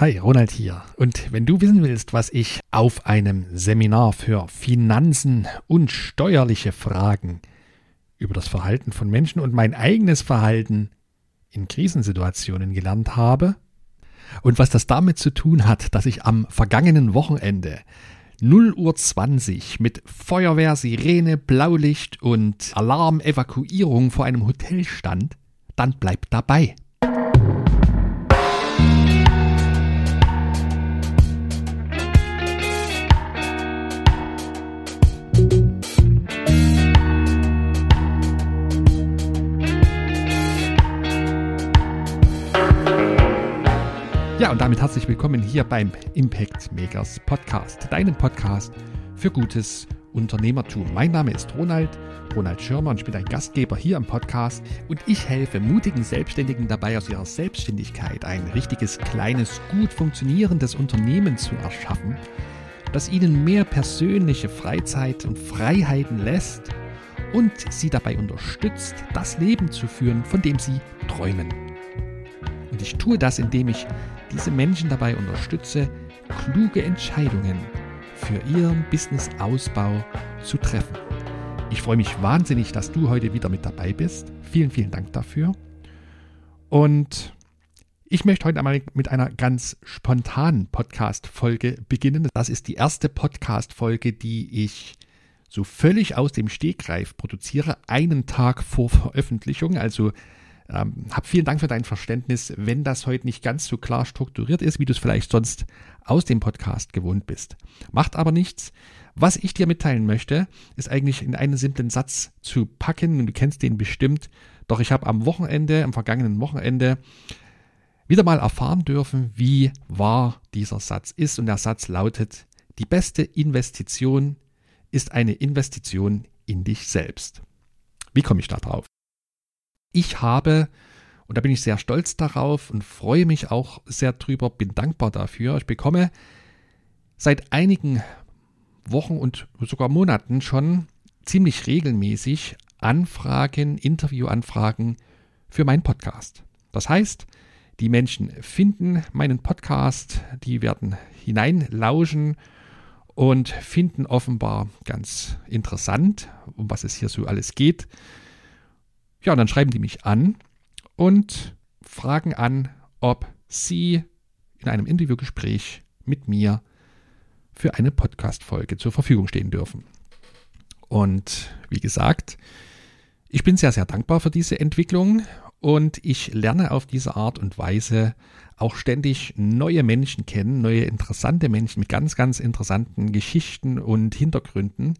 Hi, Ronald hier. Und wenn du wissen willst, was ich auf einem Seminar für Finanzen und steuerliche Fragen über das Verhalten von Menschen und mein eigenes Verhalten in Krisensituationen gelernt habe und was das damit zu tun hat, dass ich am vergangenen Wochenende 0 Uhr 20 mit Feuerwehr, Sirene, Blaulicht und Alarm-Evakuierung vor einem Hotel stand, dann bleib dabei. Und damit herzlich willkommen hier beim Impact Makers Podcast, deinem Podcast für gutes Unternehmertum. Mein Name ist Ronald, Ronald Schirmer und ich bin ein Gastgeber hier im Podcast und ich helfe mutigen Selbstständigen dabei, aus ihrer Selbstständigkeit ein richtiges, kleines, gut funktionierendes Unternehmen zu erschaffen, das ihnen mehr persönliche Freizeit und Freiheiten lässt und sie dabei unterstützt, das Leben zu führen, von dem sie träumen. Und ich tue das, indem ich diese Menschen dabei unterstütze, kluge Entscheidungen für ihren Business-Ausbau zu treffen. Ich freue mich wahnsinnig, dass du heute wieder mit dabei bist. Vielen, vielen Dank dafür. Und ich möchte heute einmal mit einer ganz spontanen Podcast-Folge beginnen. Das ist die erste Podcast-Folge, die ich so völlig aus dem Stegreif produziere, einen Tag vor Veröffentlichung. Also ähm, hab vielen Dank für dein Verständnis, wenn das heute nicht ganz so klar strukturiert ist, wie du es vielleicht sonst aus dem Podcast gewohnt bist. Macht aber nichts. Was ich dir mitteilen möchte, ist eigentlich in einen simplen Satz zu packen und du kennst den bestimmt. Doch ich habe am Wochenende, am vergangenen Wochenende, wieder mal erfahren dürfen, wie wahr dieser Satz ist. Und der Satz lautet, die beste Investition ist eine Investition in dich selbst. Wie komme ich da drauf? Ich habe, und da bin ich sehr stolz darauf und freue mich auch sehr drüber, bin dankbar dafür, ich bekomme seit einigen Wochen und sogar Monaten schon ziemlich regelmäßig Anfragen, Interviewanfragen für meinen Podcast. Das heißt, die Menschen finden meinen Podcast, die werden hineinlauschen und finden offenbar ganz interessant, um was es hier so alles geht. Ja, und dann schreiben die mich an und fragen an, ob sie in einem Interviewgespräch mit mir für eine Podcast-Folge zur Verfügung stehen dürfen. Und wie gesagt, ich bin sehr, sehr dankbar für diese Entwicklung und ich lerne auf diese Art und Weise auch ständig neue Menschen kennen, neue interessante Menschen mit ganz, ganz interessanten Geschichten und Hintergründen,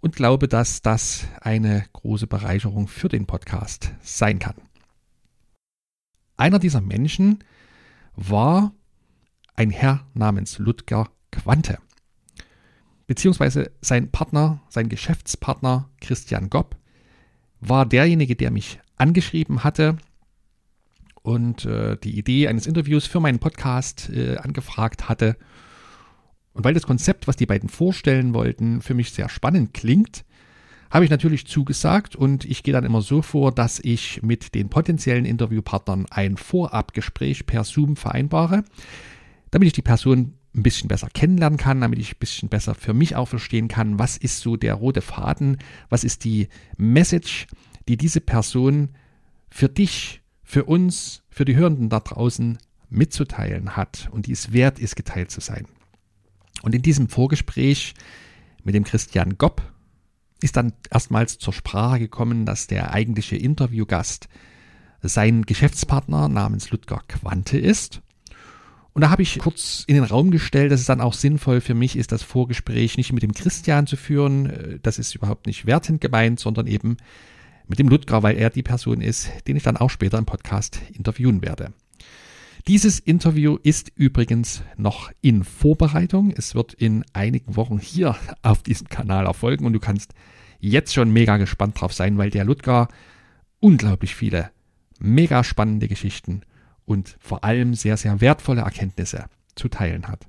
und glaube, dass das eine große Bereicherung für den Podcast sein kann. Einer dieser Menschen war ein Herr namens Ludger Quante, beziehungsweise sein Partner, sein Geschäftspartner Christian Gopp war derjenige, der mich angeschrieben hatte und äh, die Idee eines Interviews für meinen Podcast äh, angefragt hatte und weil das Konzept, was die beiden vorstellen wollten, für mich sehr spannend klingt, habe ich natürlich zugesagt und ich gehe dann immer so vor, dass ich mit den potenziellen Interviewpartnern ein Vorabgespräch per Zoom vereinbare, damit ich die Person ein bisschen besser kennenlernen kann, damit ich ein bisschen besser für mich auch verstehen kann, was ist so der rote Faden, was ist die Message, die diese Person für dich, für uns, für die Hörenden da draußen mitzuteilen hat und die es wert ist, geteilt zu sein. Und in diesem Vorgespräch mit dem Christian Gopp ist dann erstmals zur Sprache gekommen, dass der eigentliche Interviewgast sein Geschäftspartner namens Ludger Quante ist. Und da habe ich kurz in den Raum gestellt, dass es dann auch sinnvoll für mich ist, das Vorgespräch nicht mit dem Christian zu führen. Das ist überhaupt nicht wertend gemeint, sondern eben mit dem Ludger, weil er die Person ist, den ich dann auch später im Podcast interviewen werde. Dieses Interview ist übrigens noch in Vorbereitung. Es wird in einigen Wochen hier auf diesem Kanal erfolgen und du kannst jetzt schon mega gespannt drauf sein, weil der Ludger unglaublich viele mega spannende Geschichten und vor allem sehr, sehr wertvolle Erkenntnisse zu teilen hat.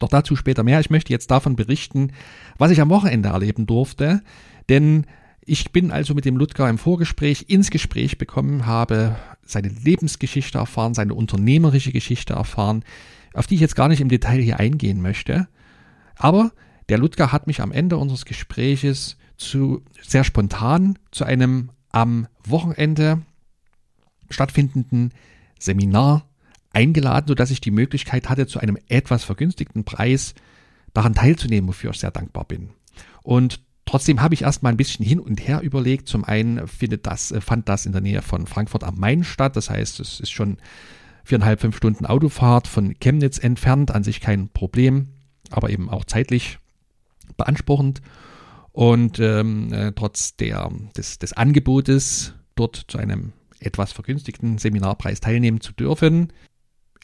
Doch dazu später mehr. Ich möchte jetzt davon berichten, was ich am Wochenende erleben durfte, denn ich bin also mit dem Ludger im Vorgespräch ins Gespräch bekommen, habe seine Lebensgeschichte erfahren, seine unternehmerische Geschichte erfahren, auf die ich jetzt gar nicht im Detail hier eingehen möchte. Aber der Ludger hat mich am Ende unseres Gespräches zu sehr spontan zu einem am Wochenende stattfindenden Seminar eingeladen, sodass ich die Möglichkeit hatte, zu einem etwas vergünstigten Preis daran teilzunehmen, wofür ich sehr dankbar bin. Und trotzdem habe ich erstmal ein bisschen hin und her überlegt. Zum einen findet das, äh, fand das in der Nähe von Frankfurt am Main statt. Das heißt, es ist schon viereinhalb, fünf Stunden Autofahrt von Chemnitz entfernt, an sich kein Problem, aber eben auch zeitlich beanspruchend. Und ähm, äh, trotz der, des, des Angebotes, dort zu einem etwas vergünstigten Seminarpreis teilnehmen zu dürfen,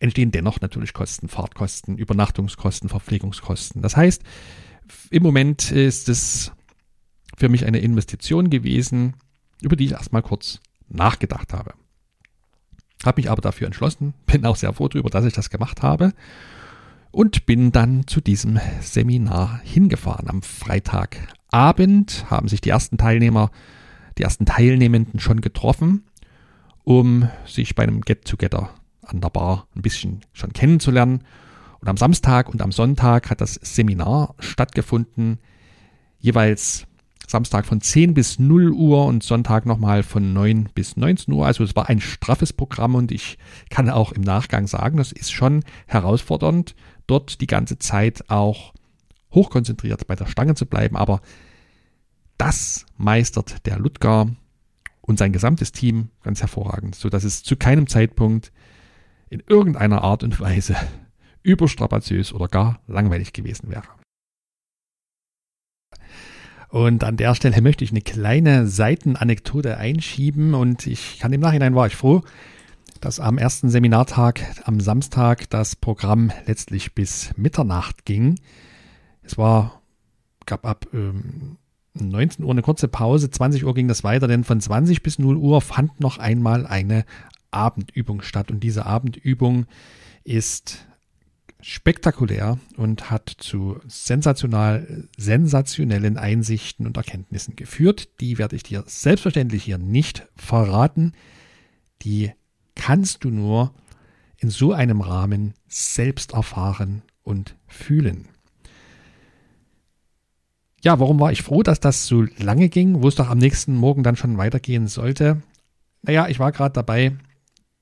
entstehen dennoch natürlich Kosten, Fahrtkosten, Übernachtungskosten, Verpflegungskosten. Das heißt, im Moment ist es für mich eine Investition gewesen, über die ich erstmal kurz nachgedacht habe. Habe mich aber dafür entschlossen, bin auch sehr froh darüber, dass ich das gemacht habe und bin dann zu diesem Seminar hingefahren. Am Freitagabend haben sich die ersten Teilnehmer, die ersten Teilnehmenden schon getroffen, um sich bei einem Get-Together an der Bar ein bisschen schon kennenzulernen. Und am Samstag und am Sonntag hat das Seminar stattgefunden, jeweils Samstag von 10 bis 0 Uhr und Sonntag nochmal von 9 bis 19 Uhr. Also es war ein straffes Programm und ich kann auch im Nachgang sagen, das ist schon herausfordernd, dort die ganze Zeit auch hochkonzentriert bei der Stange zu bleiben. Aber das meistert der Ludger und sein gesamtes Team ganz hervorragend, sodass es zu keinem Zeitpunkt in irgendeiner Art und Weise überstrapaziös oder gar langweilig gewesen wäre. Und an der Stelle möchte ich eine kleine Seitenanekdote einschieben und ich kann im Nachhinein war ich froh, dass am ersten Seminartag am Samstag das Programm letztlich bis Mitternacht ging. Es war, gab ab ähm, 19 Uhr eine kurze Pause, 20 Uhr ging das weiter, denn von 20 bis 0 Uhr fand noch einmal eine Abendübung statt. Und diese Abendübung ist spektakulär und hat zu sensational, sensationellen Einsichten und Erkenntnissen geführt. Die werde ich dir selbstverständlich hier nicht verraten. Die kannst du nur in so einem Rahmen selbst erfahren und fühlen. Ja, warum war ich froh, dass das so lange ging, wo es doch am nächsten Morgen dann schon weitergehen sollte? Naja, ich war gerade dabei,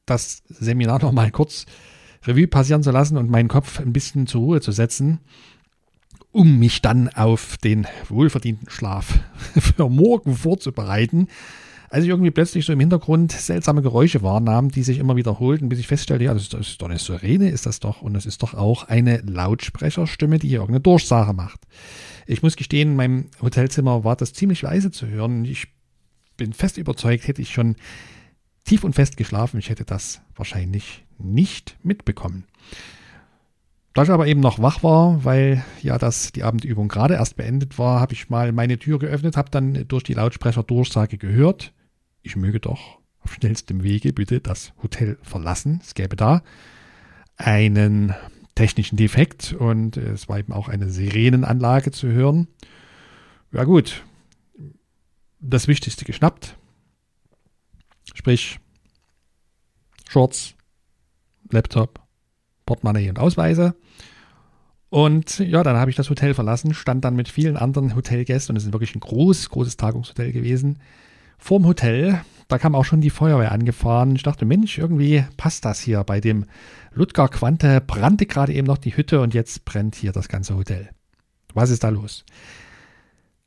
das Seminar noch mal kurz Revue passieren zu lassen und meinen Kopf ein bisschen zur Ruhe zu setzen, um mich dann auf den wohlverdienten Schlaf für morgen vorzubereiten. Als ich irgendwie plötzlich so im Hintergrund seltsame Geräusche wahrnahm, die sich immer wiederholten, bis ich feststellte, ja, das ist, das ist doch eine Sirene, ist das doch. Und es ist doch auch eine Lautsprecherstimme, die hier irgendeine Durchsage macht. Ich muss gestehen, in meinem Hotelzimmer war das ziemlich leise zu hören. Ich bin fest überzeugt, hätte ich schon tief und fest geschlafen. Ich hätte das wahrscheinlich nicht mitbekommen. Da ich aber eben noch wach war, weil ja das die Abendübung gerade erst beendet war, habe ich mal meine Tür geöffnet, habe dann durch die Lautsprecher Durchsage gehört, ich möge doch auf schnellstem Wege bitte das Hotel verlassen. Es gäbe da einen technischen Defekt und es war eben auch eine Sirenenanlage zu hören. Ja gut, das Wichtigste geschnappt, Sprich, Shorts, Laptop, Portemonnaie und Ausweise. Und ja, dann habe ich das Hotel verlassen, stand dann mit vielen anderen Hotelgästen und es ist wirklich ein groß, großes Tagungshotel gewesen. Vorm Hotel, da kam auch schon die Feuerwehr angefahren. Ich dachte, Mensch, irgendwie passt das hier. Bei dem Ludger Quante brannte gerade eben noch die Hütte und jetzt brennt hier das ganze Hotel. Was ist da los?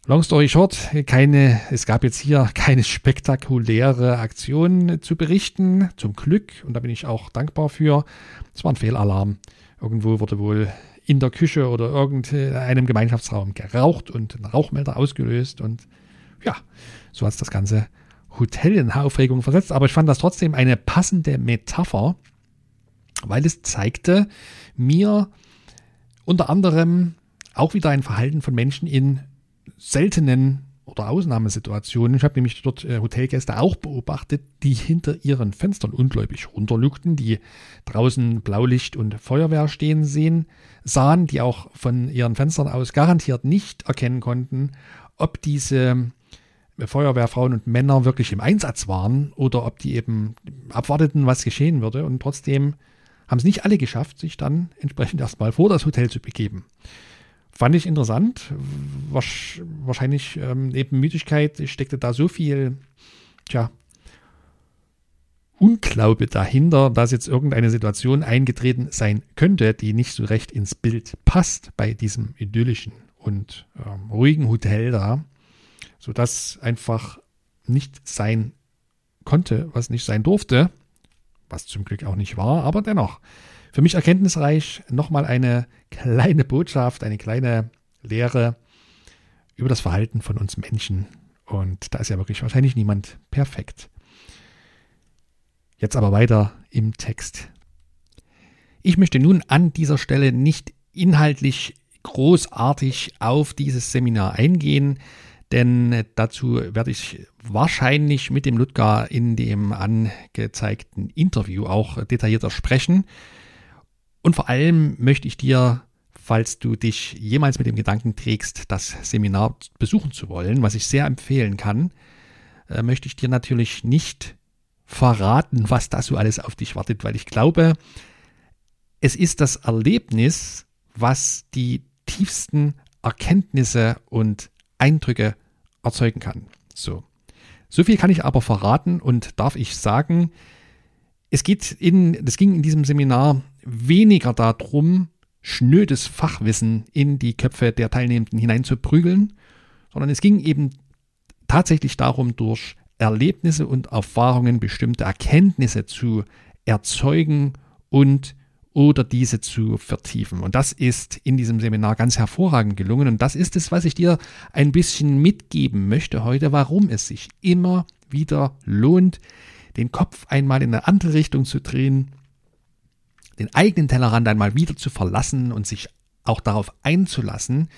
Long story short, keine, es gab jetzt hier keine spektakuläre Aktion zu berichten, zum Glück, und da bin ich auch dankbar für. Es war ein Fehlalarm. Irgendwo wurde wohl in der Küche oder irgendeinem Gemeinschaftsraum geraucht und ein Rauchmelder ausgelöst und ja, so hat es das ganze Hotel in Aufregung versetzt. Aber ich fand das trotzdem eine passende Metapher, weil es zeigte mir unter anderem auch wieder ein Verhalten von Menschen in seltenen oder Ausnahmesituationen. Ich habe nämlich dort äh, Hotelgäste auch beobachtet, die hinter ihren Fenstern ungläubig runterlugten, die draußen Blaulicht und Feuerwehr stehen sehen, sahen, die auch von ihren Fenstern aus garantiert nicht erkennen konnten, ob diese Feuerwehrfrauen und Männer wirklich im Einsatz waren oder ob die eben abwarteten, was geschehen würde. Und trotzdem haben es nicht alle geschafft, sich dann entsprechend erstmal vor das Hotel zu begeben. Fand ich interessant. Wahrscheinlich ähm, neben Müdigkeit steckte da so viel, tja, Unglaube dahinter, dass jetzt irgendeine Situation eingetreten sein könnte, die nicht so recht ins Bild passt bei diesem idyllischen und ähm, ruhigen Hotel da, sodass einfach nicht sein konnte, was nicht sein durfte, was zum Glück auch nicht war, aber dennoch für mich erkenntnisreich nochmal eine kleine Botschaft, eine kleine Lehre über das Verhalten von uns Menschen. Und da ist ja wirklich wahrscheinlich niemand perfekt. Jetzt aber weiter im Text. Ich möchte nun an dieser Stelle nicht inhaltlich großartig auf dieses Seminar eingehen, denn dazu werde ich wahrscheinlich mit dem Ludger in dem angezeigten Interview auch detaillierter sprechen. Und vor allem möchte ich dir, falls du dich jemals mit dem Gedanken trägst, das Seminar besuchen zu wollen, was ich sehr empfehlen kann, äh, möchte ich dir natürlich nicht verraten, was da so alles auf dich wartet, weil ich glaube, es ist das Erlebnis, was die tiefsten Erkenntnisse und Eindrücke erzeugen kann. So. So viel kann ich aber verraten und darf ich sagen, es geht in, es ging in diesem Seminar weniger darum, schnödes Fachwissen in die Köpfe der Teilnehmenden hineinzuprügeln, sondern es ging eben tatsächlich darum, durch Erlebnisse und Erfahrungen bestimmte Erkenntnisse zu erzeugen und oder diese zu vertiefen. Und das ist in diesem Seminar ganz hervorragend gelungen. Und das ist es, was ich dir ein bisschen mitgeben möchte heute, warum es sich immer wieder lohnt, den Kopf einmal in eine andere Richtung zu drehen, den eigenen Tellerrand einmal wieder zu verlassen und sich auch darauf einzulassen,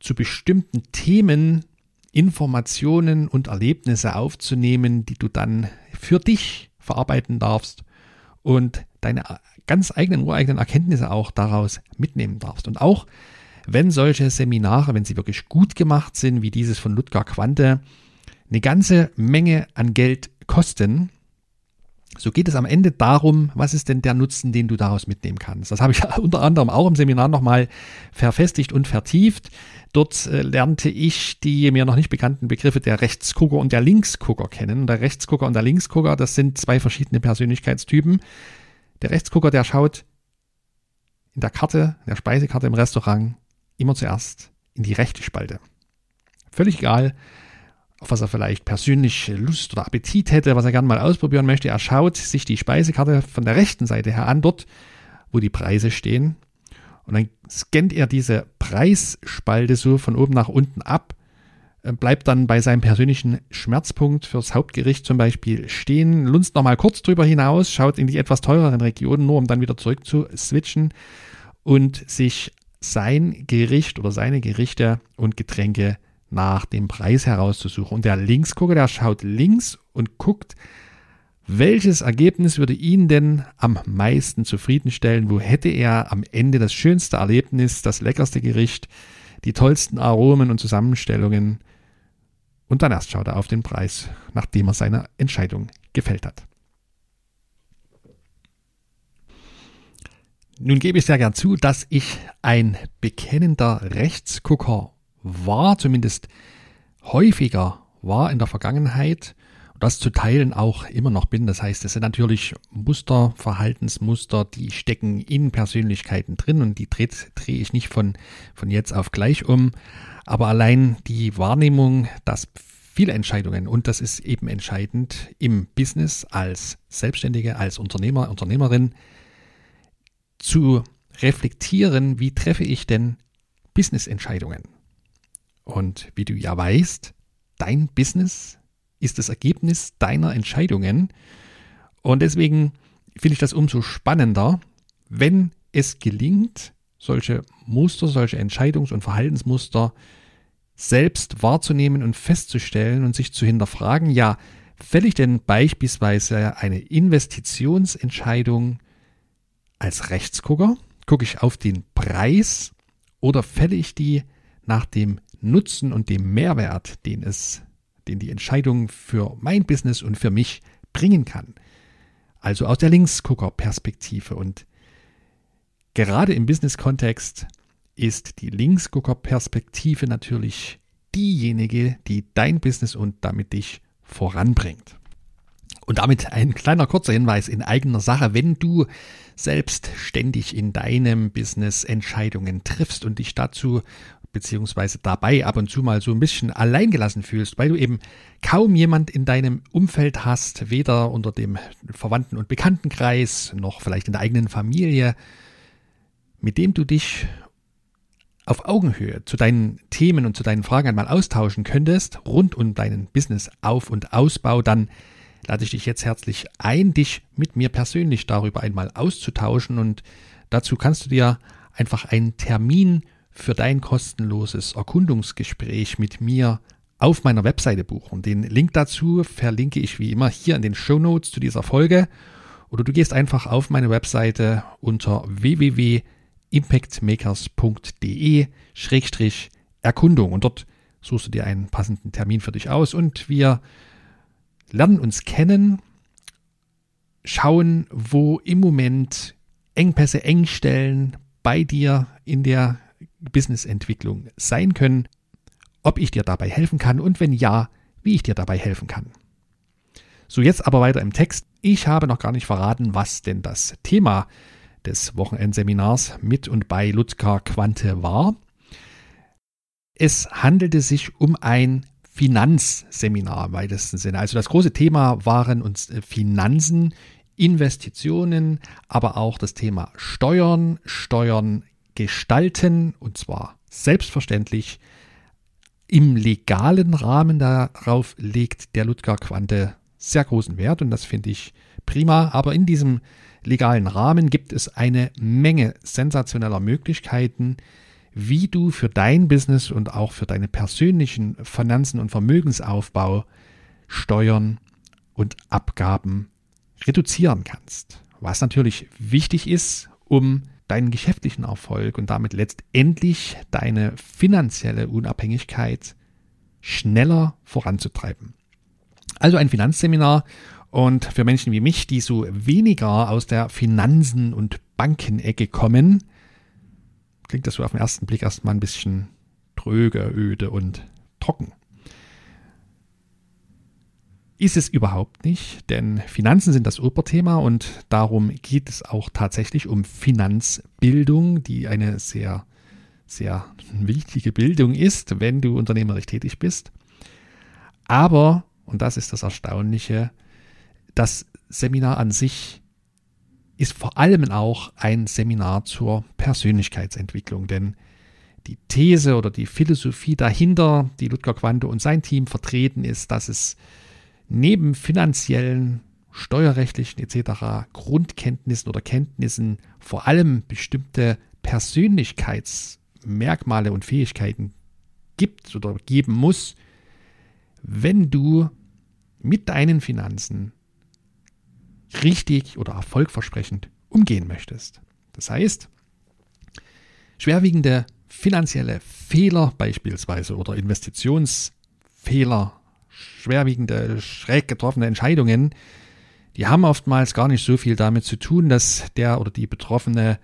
zu bestimmten Themen Informationen und Erlebnisse aufzunehmen, die du dann für dich verarbeiten darfst und deine ganz eigenen, ureigenen Erkenntnisse auch daraus mitnehmen darfst. Und auch wenn solche Seminare, wenn sie wirklich gut gemacht sind, wie dieses von Ludger Quante, eine ganze Menge an Geld kosten, so geht es am Ende darum, was ist denn der Nutzen, den du daraus mitnehmen kannst. Das habe ich unter anderem auch im Seminar nochmal verfestigt und vertieft. Dort äh, lernte ich die mir noch nicht bekannten Begriffe der Rechtsgucker und der Linksgucker kennen. Der Rechtsgucker und der Linksgucker, das sind zwei verschiedene Persönlichkeitstypen. Der Rechtsgucker, der schaut in der Karte, in der Speisekarte im Restaurant immer zuerst in die rechte Spalte. Völlig egal, auf was er vielleicht persönlich Lust oder Appetit hätte, was er gerne mal ausprobieren möchte. Er schaut sich die Speisekarte von der rechten Seite her an, dort, wo die Preise stehen. Und dann scannt er diese Preisspalte so von oben nach unten ab, äh, bleibt dann bei seinem persönlichen Schmerzpunkt fürs Hauptgericht zum Beispiel stehen, lunzt nochmal kurz drüber hinaus, schaut in die etwas teureren Regionen, nur um dann wieder zurück zu switchen und sich sein Gericht oder seine Gerichte und Getränke nach dem Preis herauszusuchen. Und der Linksgucker, der schaut links und guckt, welches Ergebnis würde ihn denn am meisten zufriedenstellen? Wo hätte er am Ende das schönste Erlebnis, das leckerste Gericht, die tollsten Aromen und Zusammenstellungen? Und dann erst schaut er auf den Preis, nachdem er seine Entscheidung gefällt hat. Nun gebe ich sehr gern zu, dass ich ein bekennender Rechtsgucker war, zumindest häufiger war in der Vergangenheit und das zu teilen auch immer noch bin. Das heißt, es sind natürlich Muster, Verhaltensmuster, die stecken in Persönlichkeiten drin und die drehe dreh ich nicht von, von jetzt auf gleich um. Aber allein die Wahrnehmung, dass viele Entscheidungen, und das ist eben entscheidend im Business als Selbstständige, als Unternehmer, Unternehmerin, zu reflektieren, wie treffe ich denn Business-Entscheidungen? Und wie du ja weißt, dein Business ist das Ergebnis deiner Entscheidungen. Und deswegen finde ich das umso spannender, wenn es gelingt, solche Muster, solche Entscheidungs- und Verhaltensmuster selbst wahrzunehmen und festzustellen und sich zu hinterfragen, ja, fälle ich denn beispielsweise eine Investitionsentscheidung als Rechtsgucker? Gucke ich auf den Preis oder fälle ich die nach dem Nutzen und dem Mehrwert, den es den die Entscheidung für mein Business und für mich bringen kann. Also aus der Linksgucker-Perspektive. Und gerade im Business-Kontext ist die Linksgucker-Perspektive natürlich diejenige, die dein Business und damit dich voranbringt. Und damit ein kleiner kurzer Hinweis in eigener Sache. Wenn du selbstständig in deinem Business Entscheidungen triffst und dich dazu beziehungsweise dabei ab und zu mal so ein bisschen alleingelassen fühlst, weil du eben kaum jemand in deinem Umfeld hast, weder unter dem Verwandten- und Bekanntenkreis noch vielleicht in der eigenen Familie, mit dem du dich auf Augenhöhe zu deinen Themen und zu deinen Fragen einmal austauschen könntest, rund um deinen Business-Auf- und Ausbau, dann lade ich dich jetzt herzlich ein, dich mit mir persönlich darüber einmal auszutauschen und dazu kannst du dir einfach einen Termin für dein kostenloses Erkundungsgespräch mit mir auf meiner Webseite buchen. Den Link dazu verlinke ich wie immer hier in den Show Notes zu dieser Folge. Oder du gehst einfach auf meine Webseite unter www.impactmakers.de-erkundung und dort suchst du dir einen passenden Termin für dich aus. Und wir lernen uns kennen, schauen, wo im Moment Engpässe, Engstellen bei dir in der Businessentwicklung sein können, ob ich dir dabei helfen kann und wenn ja, wie ich dir dabei helfen kann. So, jetzt aber weiter im Text. Ich habe noch gar nicht verraten, was denn das Thema des Wochenendseminars mit und bei Ludger Quante war. Es handelte sich um ein Finanzseminar im weitesten Sinne. Also das große Thema waren uns äh, Finanzen, Investitionen, aber auch das Thema Steuern, Steuern gestalten und zwar selbstverständlich im legalen Rahmen. Darauf legt der Ludger Quante sehr großen Wert und das finde ich prima. Aber in diesem legalen Rahmen gibt es eine Menge sensationeller Möglichkeiten, wie du für dein Business und auch für deine persönlichen Finanzen und Vermögensaufbau Steuern und Abgaben reduzieren kannst. Was natürlich wichtig ist, um deinen geschäftlichen Erfolg und damit letztendlich deine finanzielle Unabhängigkeit schneller voranzutreiben. Also ein Finanzseminar und für Menschen wie mich, die so weniger aus der Finanzen- und Bankenecke kommen, klingt das so auf den ersten Blick erstmal ein bisschen tröge, öde und trocken. Ist es überhaupt nicht, denn Finanzen sind das Oberthema und darum geht es auch tatsächlich um Finanzbildung, die eine sehr, sehr wichtige Bildung ist, wenn du unternehmerisch tätig bist. Aber, und das ist das Erstaunliche, das Seminar an sich ist vor allem auch ein Seminar zur Persönlichkeitsentwicklung, denn die These oder die Philosophie dahinter, die Ludger Quante und sein Team vertreten, ist, dass es neben finanziellen, steuerrechtlichen etc. Grundkenntnissen oder Kenntnissen vor allem bestimmte Persönlichkeitsmerkmale und Fähigkeiten gibt oder geben muss, wenn du mit deinen Finanzen richtig oder erfolgversprechend umgehen möchtest. Das heißt, schwerwiegende finanzielle Fehler beispielsweise oder Investitionsfehler, schwerwiegende, schräg getroffene Entscheidungen, die haben oftmals gar nicht so viel damit zu tun, dass der oder die Betroffene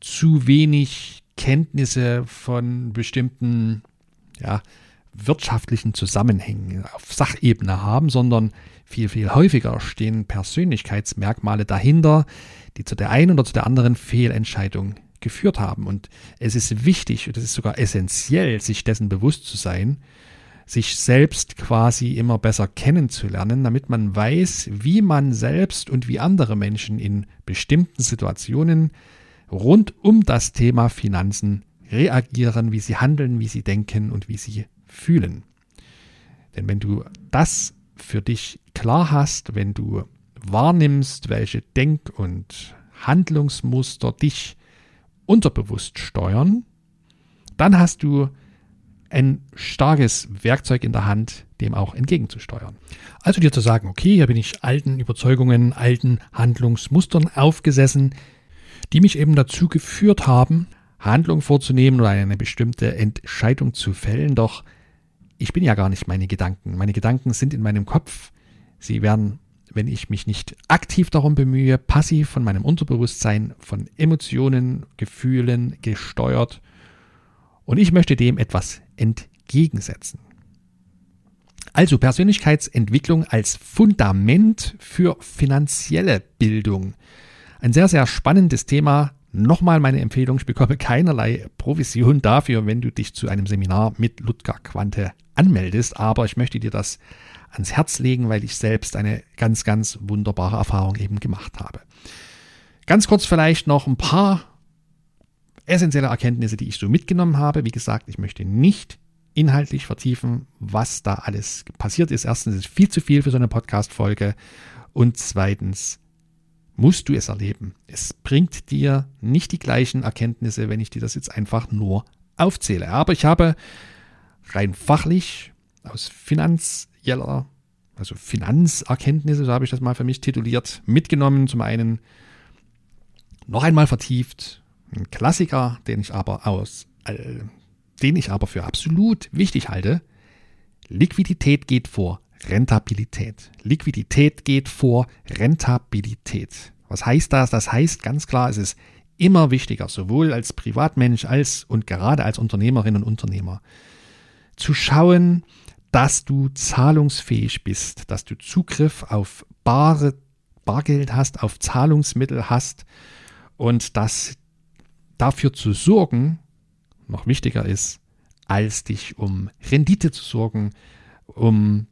zu wenig Kenntnisse von bestimmten ja, wirtschaftlichen Zusammenhängen auf Sachebene haben, sondern viel, viel häufiger stehen Persönlichkeitsmerkmale dahinter, die zu der einen oder zu der anderen Fehlentscheidung geführt haben. Und es ist wichtig, und es ist sogar essentiell, sich dessen bewusst zu sein, sich selbst quasi immer besser kennenzulernen, damit man weiß, wie man selbst und wie andere Menschen in bestimmten Situationen rund um das Thema Finanzen reagieren, wie sie handeln, wie sie denken und wie sie fühlen. Denn wenn du das für dich klar hast, wenn du wahrnimmst, welche Denk- und Handlungsmuster dich unterbewusst steuern, dann hast du ein starkes Werkzeug in der Hand, dem auch entgegenzusteuern. Also dir zu sagen, okay, hier bin ich alten Überzeugungen, alten Handlungsmustern aufgesessen, die mich eben dazu geführt haben, Handlung vorzunehmen oder eine bestimmte Entscheidung zu fällen, doch ich bin ja gar nicht meine Gedanken. Meine Gedanken sind in meinem Kopf. Sie werden, wenn ich mich nicht aktiv darum bemühe, passiv von meinem Unterbewusstsein, von Emotionen, Gefühlen gesteuert. Und ich möchte dem etwas entgegensetzen. Also Persönlichkeitsentwicklung als Fundament für finanzielle Bildung. Ein sehr, sehr spannendes Thema. Nochmal meine Empfehlung, ich bekomme keinerlei Provision dafür, wenn du dich zu einem Seminar mit Ludger Quante anmeldest, aber ich möchte dir das ans Herz legen, weil ich selbst eine ganz, ganz wunderbare Erfahrung eben gemacht habe. Ganz kurz vielleicht noch ein paar essentielle Erkenntnisse, die ich so mitgenommen habe. Wie gesagt, ich möchte nicht inhaltlich vertiefen, was da alles passiert ist. Erstens ist es viel zu viel für so eine Podcast-Folge und zweitens musst du es erleben. Es bringt dir nicht die gleichen Erkenntnisse, wenn ich dir das jetzt einfach nur aufzähle. Aber ich habe rein fachlich aus finanzieller, also Finanzerkenntnisse, so habe ich das mal für mich tituliert, mitgenommen. Zum einen noch einmal vertieft, ein Klassiker, den ich aber aus, äh, den ich aber für absolut wichtig halte. Liquidität geht vor Rentabilität. Liquidität geht vor Rentabilität. Was heißt das? Das heißt ganz klar, es ist immer wichtiger, sowohl als Privatmensch als und gerade als Unternehmerin und Unternehmer, zu schauen, dass du zahlungsfähig bist, dass du Zugriff auf bare Bargeld hast, auf Zahlungsmittel hast und dass dafür zu sorgen noch wichtiger ist, als dich um Rendite zu sorgen, um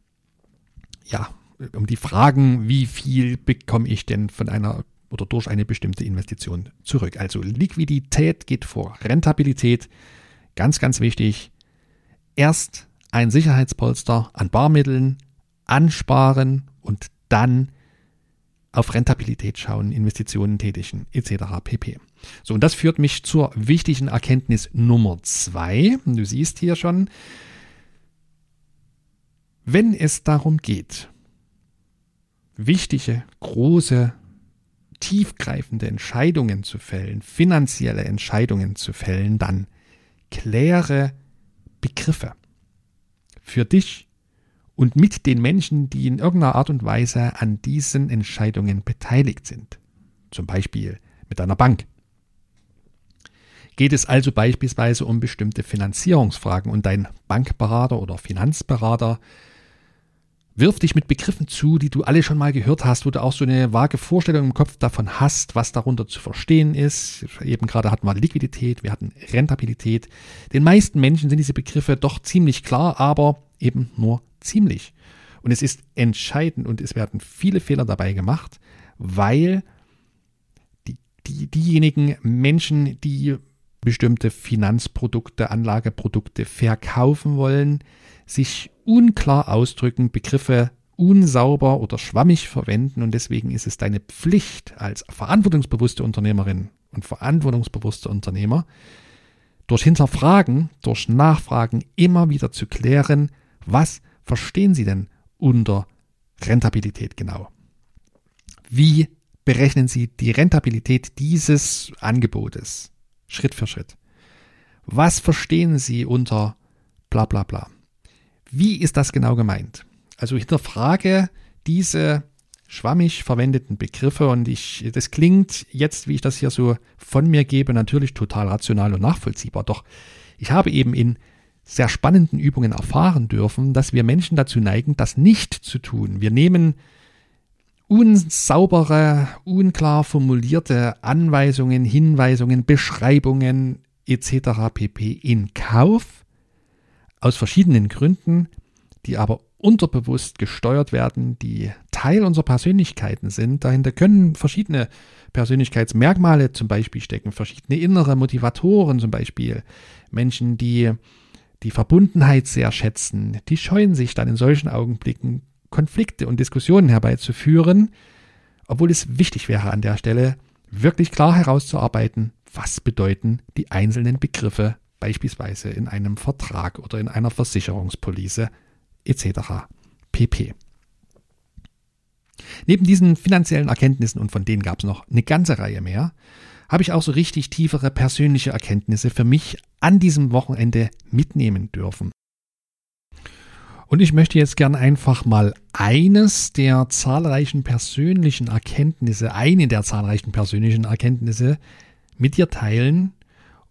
ja, um die Fragen, wie viel bekomme ich denn von einer oder durch eine bestimmte Investition zurück. Also Liquidität geht vor Rentabilität. Ganz, ganz wichtig erst ein Sicherheitspolster an Barmitteln ansparen und dann auf Rentabilität schauen, Investitionen tätigen, etc. pp. So, und das führt mich zur wichtigen Erkenntnis Nummer zwei. Du siehst hier schon, wenn es darum geht, wichtige, große, tiefgreifende Entscheidungen zu fällen, finanzielle Entscheidungen zu fällen, dann kläre Begriffe für dich und mit den Menschen, die in irgendeiner Art und Weise an diesen Entscheidungen beteiligt sind. Zum Beispiel mit einer Bank. Geht es also beispielsweise um bestimmte Finanzierungsfragen und dein Bankberater oder Finanzberater Wirf dich mit Begriffen zu, die du alle schon mal gehört hast, wo du auch so eine vage Vorstellung im Kopf davon hast, was darunter zu verstehen ist. Eben gerade hatten wir Liquidität, wir hatten Rentabilität. Den meisten Menschen sind diese Begriffe doch ziemlich klar, aber eben nur ziemlich. Und es ist entscheidend und es werden viele Fehler dabei gemacht, weil die, die, diejenigen Menschen, die bestimmte Finanzprodukte, Anlageprodukte verkaufen wollen, sich unklar ausdrücken, Begriffe unsauber oder schwammig verwenden und deswegen ist es deine Pflicht als verantwortungsbewusste Unternehmerin und verantwortungsbewusster Unternehmer, durch Hinterfragen, durch Nachfragen immer wieder zu klären, was verstehen Sie denn unter Rentabilität genau? Wie berechnen Sie die Rentabilität dieses Angebotes Schritt für Schritt? Was verstehen Sie unter bla bla bla? Wie ist das genau gemeint? Also hinterfrage diese schwammig verwendeten Begriffe und ich, das klingt jetzt, wie ich das hier so von mir gebe, natürlich total rational und nachvollziehbar. Doch ich habe eben in sehr spannenden Übungen erfahren dürfen, dass wir Menschen dazu neigen, das nicht zu tun. Wir nehmen unsaubere, unklar formulierte Anweisungen, Hinweisungen, Beschreibungen etc. pp. in Kauf aus verschiedenen Gründen, die aber unterbewusst gesteuert werden, die Teil unserer Persönlichkeiten sind. Dahinter können verschiedene Persönlichkeitsmerkmale zum Beispiel stecken, verschiedene innere Motivatoren zum Beispiel. Menschen, die die Verbundenheit sehr schätzen, die scheuen sich dann in solchen Augenblicken Konflikte und Diskussionen herbeizuführen, obwohl es wichtig wäre an der Stelle, wirklich klar herauszuarbeiten, was bedeuten die einzelnen Begriffe beispielsweise in einem Vertrag oder in einer Versicherungspolice etc. pp. Neben diesen finanziellen Erkenntnissen, und von denen gab es noch eine ganze Reihe mehr, habe ich auch so richtig tiefere persönliche Erkenntnisse für mich an diesem Wochenende mitnehmen dürfen. Und ich möchte jetzt gern einfach mal eines der zahlreichen persönlichen Erkenntnisse, eine der zahlreichen persönlichen Erkenntnisse mit dir teilen,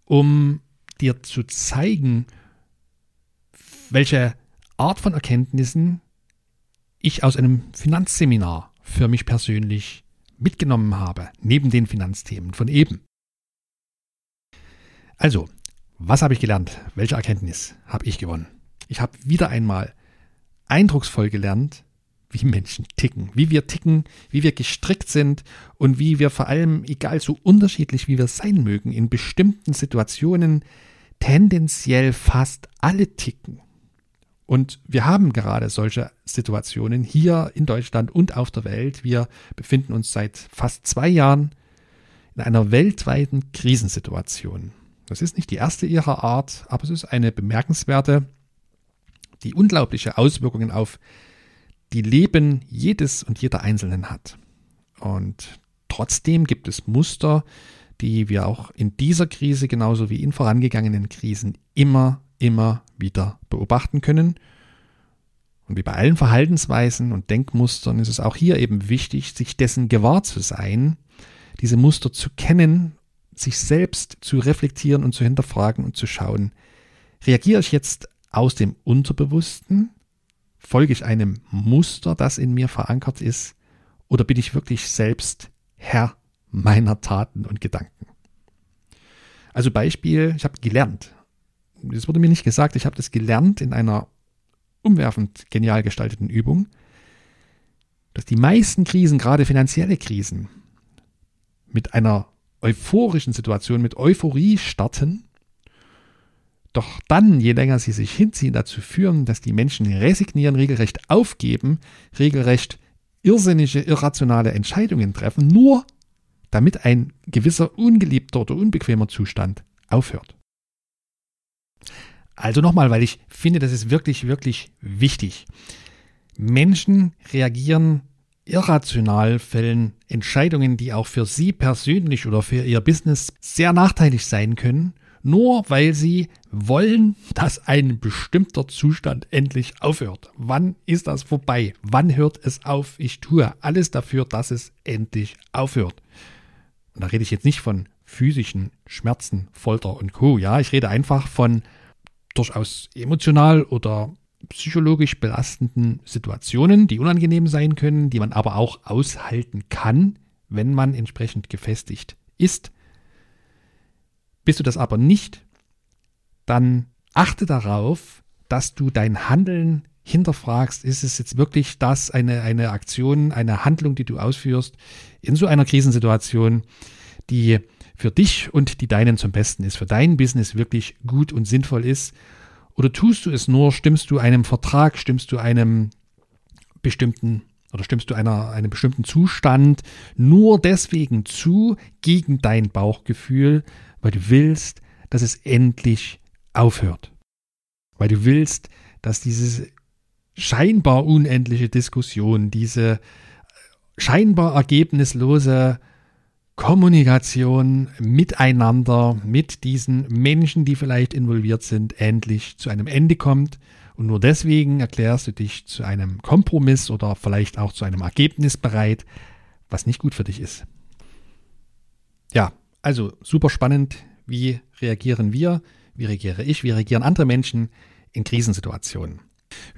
um dir zu zeigen, welche Art von Erkenntnissen ich aus einem Finanzseminar für mich persönlich mitgenommen habe, neben den Finanzthemen von eben. Also, was habe ich gelernt? Welche Erkenntnis habe ich gewonnen? Ich habe wieder einmal eindrucksvoll gelernt, wie Menschen ticken, wie wir ticken, wie wir gestrickt sind und wie wir vor allem, egal so unterschiedlich wie wir sein mögen, in bestimmten Situationen tendenziell fast alle ticken. Und wir haben gerade solche Situationen hier in Deutschland und auf der Welt. Wir befinden uns seit fast zwei Jahren in einer weltweiten Krisensituation. Das ist nicht die erste ihrer Art, aber es ist eine bemerkenswerte, die unglaubliche Auswirkungen auf die Leben jedes und jeder Einzelnen hat. Und trotzdem gibt es Muster, die wir auch in dieser Krise genauso wie in vorangegangenen Krisen immer, immer wieder beobachten können. Und wie bei allen Verhaltensweisen und Denkmustern ist es auch hier eben wichtig, sich dessen gewahr zu sein, diese Muster zu kennen, sich selbst zu reflektieren und zu hinterfragen und zu schauen, reagiere ich jetzt aus dem Unterbewussten, folge ich einem Muster, das in mir verankert ist, oder bin ich wirklich selbst Herr meiner Taten und Gedanken? Also Beispiel, ich habe gelernt, das wurde mir nicht gesagt, ich habe das gelernt in einer umwerfend genial gestalteten Übung, dass die meisten Krisen, gerade finanzielle Krisen, mit einer euphorischen Situation, mit Euphorie starten, doch dann, je länger sie sich hinziehen, dazu führen, dass die Menschen resignieren, regelrecht aufgeben, regelrecht irrsinnige, irrationale Entscheidungen treffen, nur damit ein gewisser ungeliebter oder unbequemer Zustand aufhört. Also nochmal, weil ich finde, das ist wirklich, wirklich wichtig. Menschen reagieren irrational, fällen Entscheidungen, die auch für sie persönlich oder für ihr Business sehr nachteilig sein können, nur weil sie wollen, dass ein bestimmter Zustand endlich aufhört. Wann ist das vorbei? Wann hört es auf? Ich tue alles dafür, dass es endlich aufhört. Und da rede ich jetzt nicht von physischen Schmerzen, Folter und Co. Ja, ich rede einfach von durchaus emotional oder psychologisch belastenden Situationen, die unangenehm sein können, die man aber auch aushalten kann, wenn man entsprechend gefestigt ist. Bist du das aber nicht, dann achte darauf, dass du dein Handeln hinterfragst, ist es jetzt wirklich das, eine, eine Aktion, eine Handlung, die du ausführst in so einer Krisensituation, die für dich und die deinen zum Besten ist, für dein Business wirklich gut und sinnvoll ist? Oder tust du es nur, stimmst du einem Vertrag, stimmst du einem bestimmten oder stimmst du einer, einem bestimmten Zustand nur deswegen zu gegen dein Bauchgefühl, weil du willst, dass es endlich aufhört. Weil du willst, dass diese scheinbar unendliche Diskussion, diese scheinbar ergebnislose Kommunikation miteinander, mit diesen Menschen, die vielleicht involviert sind, endlich zu einem Ende kommt. Und nur deswegen erklärst du dich zu einem Kompromiss oder vielleicht auch zu einem Ergebnis bereit, was nicht gut für dich ist. Ja, also super spannend. Wie reagieren wir? Wie reagiere ich? Wie reagieren andere Menschen in Krisensituationen?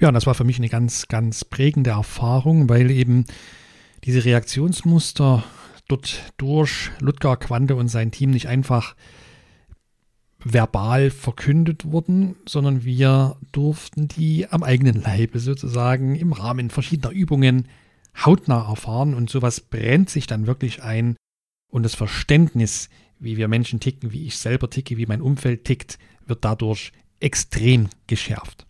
Ja, und das war für mich eine ganz, ganz prägende Erfahrung, weil eben diese Reaktionsmuster dort durch Ludger Quante und sein Team nicht einfach verbal verkündet wurden, sondern wir durften die am eigenen Leibe sozusagen im Rahmen verschiedener Übungen hautnah erfahren und sowas brennt sich dann wirklich ein und das Verständnis, wie wir Menschen ticken, wie ich selber ticke, wie mein Umfeld tickt, wird dadurch extrem geschärft.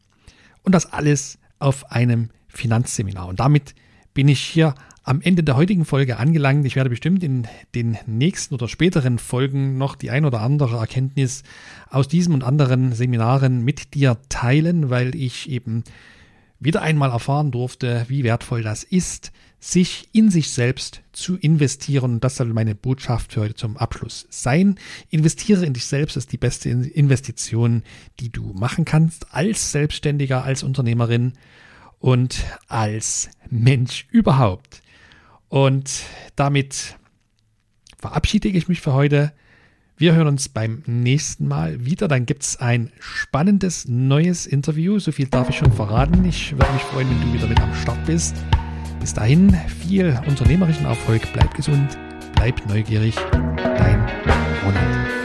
Und das alles auf einem Finanzseminar. Und damit bin ich hier am Ende der heutigen Folge angelangt. Ich werde bestimmt in den nächsten oder späteren Folgen noch die ein oder andere Erkenntnis aus diesem und anderen Seminaren mit dir teilen, weil ich eben wieder einmal erfahren durfte, wie wertvoll das ist, sich in sich selbst zu investieren. Und das soll meine Botschaft für heute zum Abschluss sein. Investiere in dich selbst ist die beste Investition, die du machen kannst als Selbstständiger, als Unternehmerin. und als Mensch überhaupt. Und damit verabschiede ich mich für heute. Wir hören uns beim nächsten Mal wieder. Dann gibt es ein spannendes neues Interview. So viel darf ich schon verraten. Ich würde mich freuen, wenn du wieder mit am Start bist. Bis dahin viel unternehmerischen Erfolg. Bleib gesund, bleib neugierig. Dein Ronald.